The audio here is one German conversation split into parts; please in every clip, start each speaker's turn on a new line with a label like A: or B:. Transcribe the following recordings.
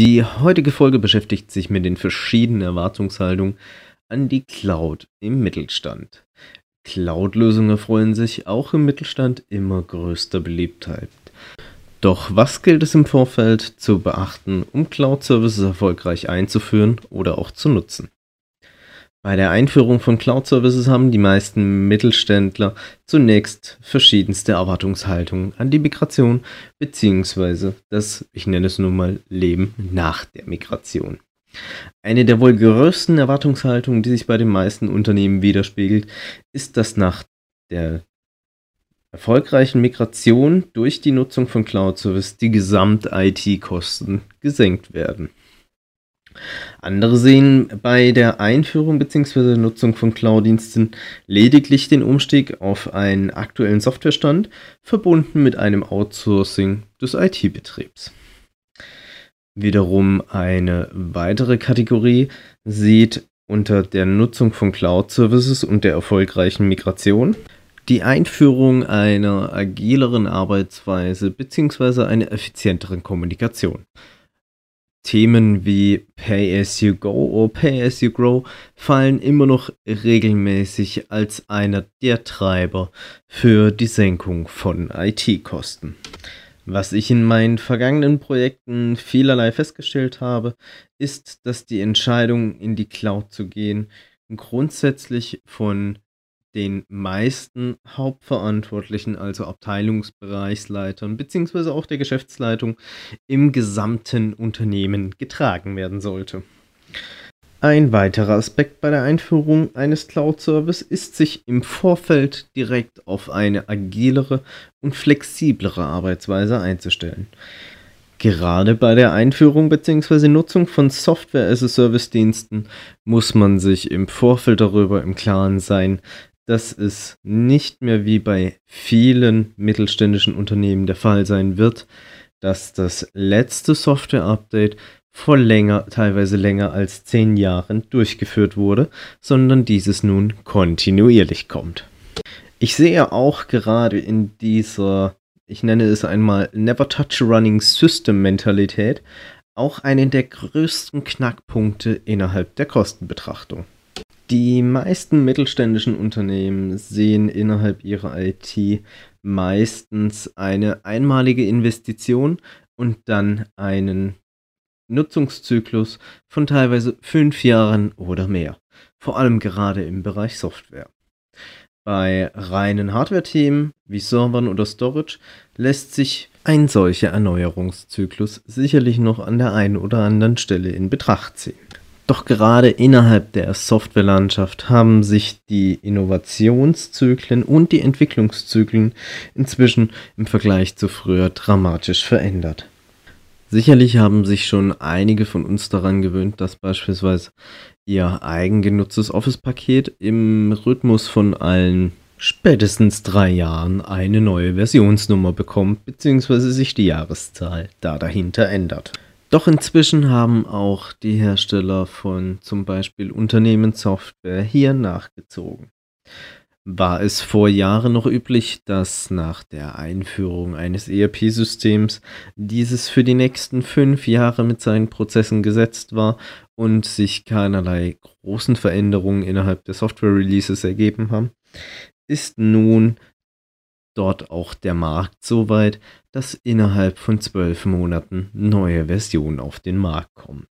A: Die heutige Folge beschäftigt sich mit den verschiedenen Erwartungshaltungen an die Cloud im Mittelstand. Cloud-Lösungen erfreuen sich auch im Mittelstand immer größter Beliebtheit. Doch was gilt es im Vorfeld zu beachten, um Cloud-Services erfolgreich einzuführen oder auch zu nutzen? Bei der Einführung von Cloud-Services haben die meisten Mittelständler zunächst verschiedenste Erwartungshaltungen an die Migration bzw. das, ich nenne es nun mal, Leben nach der Migration. Eine der wohl größten Erwartungshaltungen, die sich bei den meisten Unternehmen widerspiegelt, ist, dass nach der erfolgreichen Migration durch die Nutzung von Cloud-Service die Gesamt-IT-Kosten gesenkt werden. Andere sehen bei der Einführung bzw. Nutzung von Cloud-Diensten lediglich den Umstieg auf einen aktuellen Softwarestand, verbunden mit einem Outsourcing des IT-Betriebs. Wiederum eine weitere Kategorie sieht unter der Nutzung von Cloud-Services und der erfolgreichen Migration die Einführung einer agileren Arbeitsweise bzw. einer effizienteren Kommunikation. Themen wie Pay as you go oder Pay as you grow fallen immer noch regelmäßig als einer der Treiber für die Senkung von IT-Kosten. Was ich in meinen vergangenen Projekten vielerlei festgestellt habe, ist, dass die Entscheidung in die Cloud zu gehen grundsätzlich von den meisten Hauptverantwortlichen, also Abteilungsbereichsleitern beziehungsweise auch der Geschäftsleitung im gesamten Unternehmen getragen werden sollte. Ein weiterer Aspekt bei der Einführung eines Cloud-Service ist, sich im Vorfeld direkt auf eine agilere und flexiblere Arbeitsweise einzustellen. Gerade bei der Einführung bzw. Nutzung von Software-as-a-Service-Diensten muss man sich im Vorfeld darüber im Klaren sein, dass es nicht mehr wie bei vielen mittelständischen Unternehmen der Fall sein wird, dass das letzte Software-Update vor länger, teilweise länger als zehn Jahren durchgeführt wurde, sondern dieses nun kontinuierlich kommt. Ich sehe auch gerade in dieser, ich nenne es einmal Never Touch Running System Mentalität, auch einen der größten Knackpunkte innerhalb der Kostenbetrachtung. Die meisten mittelständischen Unternehmen sehen innerhalb ihrer IT meistens eine einmalige Investition und dann einen Nutzungszyklus von teilweise fünf Jahren oder mehr, vor allem gerade im Bereich Software. Bei reinen Hardware-Themen wie Servern oder Storage lässt sich ein solcher Erneuerungszyklus sicherlich noch an der einen oder anderen Stelle in Betracht ziehen. Doch gerade innerhalb der Softwarelandschaft haben sich die Innovationszyklen und die Entwicklungszyklen inzwischen im Vergleich zu früher dramatisch verändert. Sicherlich haben sich schon einige von uns daran gewöhnt, dass beispielsweise ihr eigengenutztes Office-Paket im Rhythmus von allen spätestens drei Jahren eine neue Versionsnummer bekommt, beziehungsweise sich die Jahreszahl da dahinter ändert. Doch inzwischen haben auch die Hersteller von zum Beispiel Unternehmenssoftware hier nachgezogen. War es vor Jahren noch üblich, dass nach der Einführung eines ERP-Systems dieses für die nächsten fünf Jahre mit seinen Prozessen gesetzt war und sich keinerlei großen Veränderungen innerhalb der Software-Releases ergeben haben, ist nun dort auch der Markt so weit, dass innerhalb von zwölf Monaten neue Versionen auf den Markt kommen.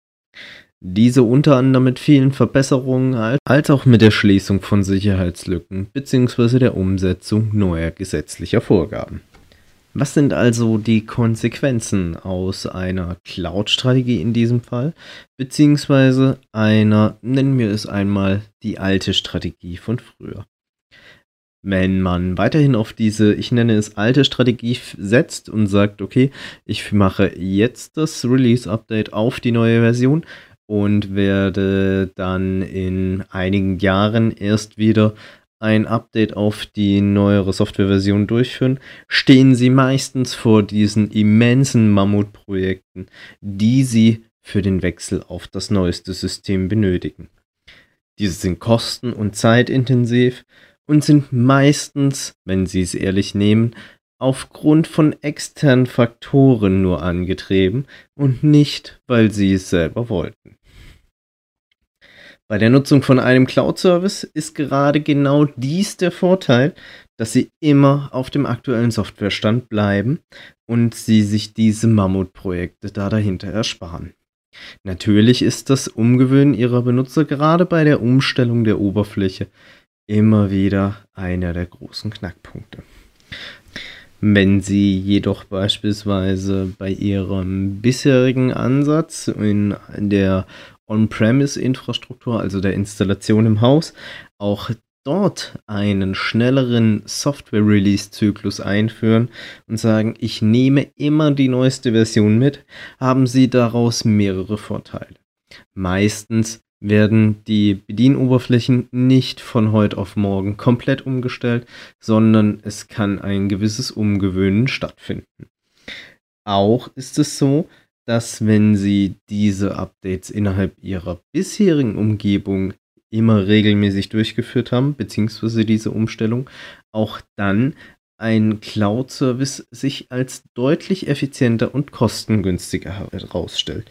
A: Diese unter anderem mit vielen Verbesserungen als auch mit der Schließung von Sicherheitslücken bzw. der Umsetzung neuer gesetzlicher Vorgaben. Was sind also die Konsequenzen aus einer Cloud-Strategie in diesem Fall, beziehungsweise einer, nennen wir es einmal, die alte Strategie von früher? Wenn man weiterhin auf diese, ich nenne es alte Strategie setzt und sagt, okay, ich mache jetzt das Release-Update auf die neue Version und werde dann in einigen Jahren erst wieder ein Update auf die neuere Softwareversion durchführen, stehen sie meistens vor diesen immensen Mammutprojekten, die sie für den Wechsel auf das neueste System benötigen. Diese sind kosten- und zeitintensiv und sind meistens, wenn Sie es ehrlich nehmen, aufgrund von externen Faktoren nur angetrieben und nicht, weil Sie es selber wollten. Bei der Nutzung von einem Cloud-Service ist gerade genau dies der Vorteil, dass Sie immer auf dem aktuellen Softwarestand bleiben und Sie sich diese Mammutprojekte da dahinter ersparen. Natürlich ist das Umgewöhnen Ihrer Benutzer gerade bei der Umstellung der Oberfläche immer wieder einer der großen Knackpunkte. Wenn Sie jedoch beispielsweise bei Ihrem bisherigen Ansatz in der On-Premise-Infrastruktur, also der Installation im Haus, auch dort einen schnelleren Software-Release-Zyklus einführen und sagen, ich nehme immer die neueste Version mit, haben Sie daraus mehrere Vorteile. Meistens werden die Bedienoberflächen nicht von heute auf morgen komplett umgestellt, sondern es kann ein gewisses Umgewöhnen stattfinden. Auch ist es so, dass wenn Sie diese Updates innerhalb Ihrer bisherigen Umgebung immer regelmäßig durchgeführt haben, beziehungsweise diese Umstellung, auch dann ein Cloud-Service sich als deutlich effizienter und kostengünstiger herausstellt.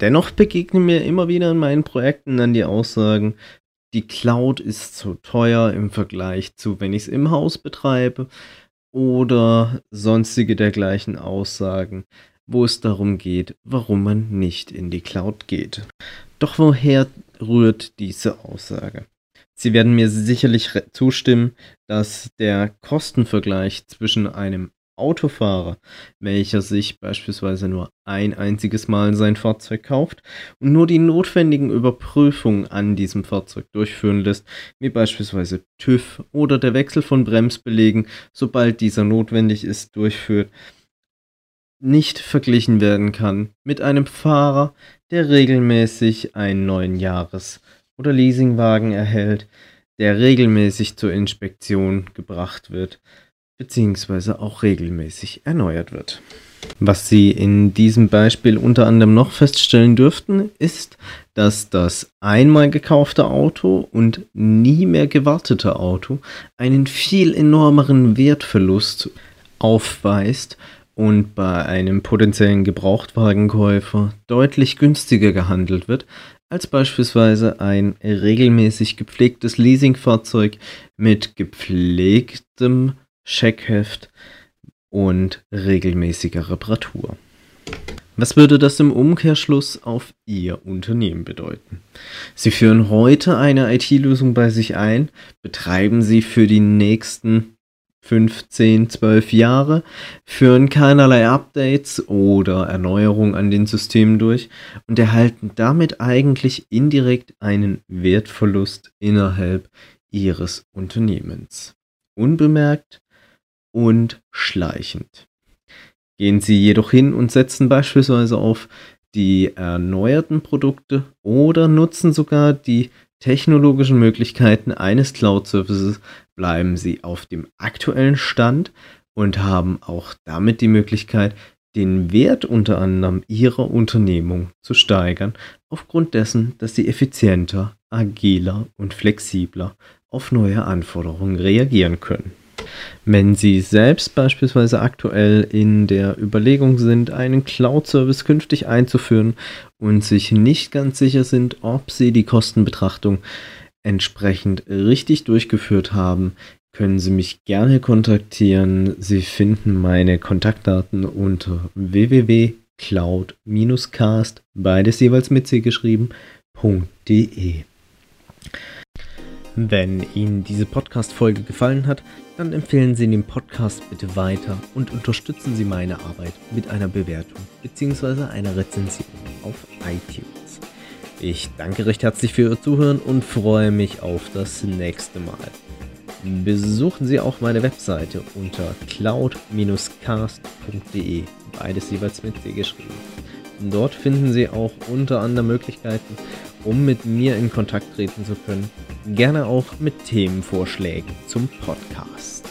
A: Dennoch begegnen mir immer wieder in meinen Projekten dann die Aussagen, die Cloud ist zu teuer im Vergleich zu, wenn ich es im Haus betreibe oder sonstige dergleichen Aussagen, wo es darum geht, warum man nicht in die Cloud geht. Doch woher rührt diese Aussage? Sie werden mir sicherlich zustimmen, dass der Kostenvergleich zwischen einem Autofahrer, welcher sich beispielsweise nur ein einziges Mal sein Fahrzeug kauft und nur die notwendigen Überprüfungen an diesem Fahrzeug durchführen lässt, wie beispielsweise TÜV oder der Wechsel von Bremsbelegen, sobald dieser notwendig ist, durchführt, nicht verglichen werden kann mit einem Fahrer, der regelmäßig einen neuen Jahres- oder Leasingwagen erhält, der regelmäßig zur Inspektion gebracht wird, beziehungsweise auch regelmäßig erneuert wird. Was Sie in diesem Beispiel unter anderem noch feststellen dürften, ist, dass das einmal gekaufte Auto und nie mehr gewartete Auto einen viel enormeren Wertverlust aufweist und bei einem potenziellen Gebrauchtwagenkäufer deutlich günstiger gehandelt wird als beispielsweise ein regelmäßig gepflegtes Leasingfahrzeug mit gepflegtem Checkheft und regelmäßiger Reparatur. Was würde das im Umkehrschluss auf Ihr Unternehmen bedeuten? Sie führen heute eine IT-Lösung bei sich ein, betreiben sie für die nächsten 15, 12 Jahre, führen keinerlei Updates oder Erneuerungen an den Systemen durch und erhalten damit eigentlich indirekt einen Wertverlust innerhalb ihres Unternehmens. Unbemerkt und schleichend. Gehen Sie jedoch hin und setzen beispielsweise auf die erneuerten Produkte oder nutzen sogar die technologischen Möglichkeiten eines Cloud-Services, bleiben Sie auf dem aktuellen Stand und haben auch damit die Möglichkeit, den Wert unter anderem Ihrer Unternehmung zu steigern, aufgrund dessen, dass Sie effizienter, agiler und flexibler auf neue Anforderungen reagieren können. Wenn Sie selbst beispielsweise aktuell in der Überlegung sind, einen Cloud-Service künftig einzuführen und sich nicht ganz sicher sind, ob Sie die Kostenbetrachtung entsprechend richtig durchgeführt haben, können Sie mich gerne kontaktieren. Sie finden meine Kontaktdaten unter www.cloud-cast, beides jeweils mit C geschrieben.de. Wenn Ihnen diese Podcast-Folge gefallen hat, dann empfehlen Sie den Podcast bitte weiter und unterstützen Sie meine Arbeit mit einer Bewertung bzw. einer Rezension auf iTunes. Ich danke recht herzlich für Ihr Zuhören und freue mich auf das nächste Mal. Besuchen Sie auch meine Webseite unter cloud-cast.de, beides jeweils mit C geschrieben. Dort finden Sie auch unter anderem Möglichkeiten, um mit mir in Kontakt treten zu können, gerne auch mit Themenvorschlägen zum Podcast.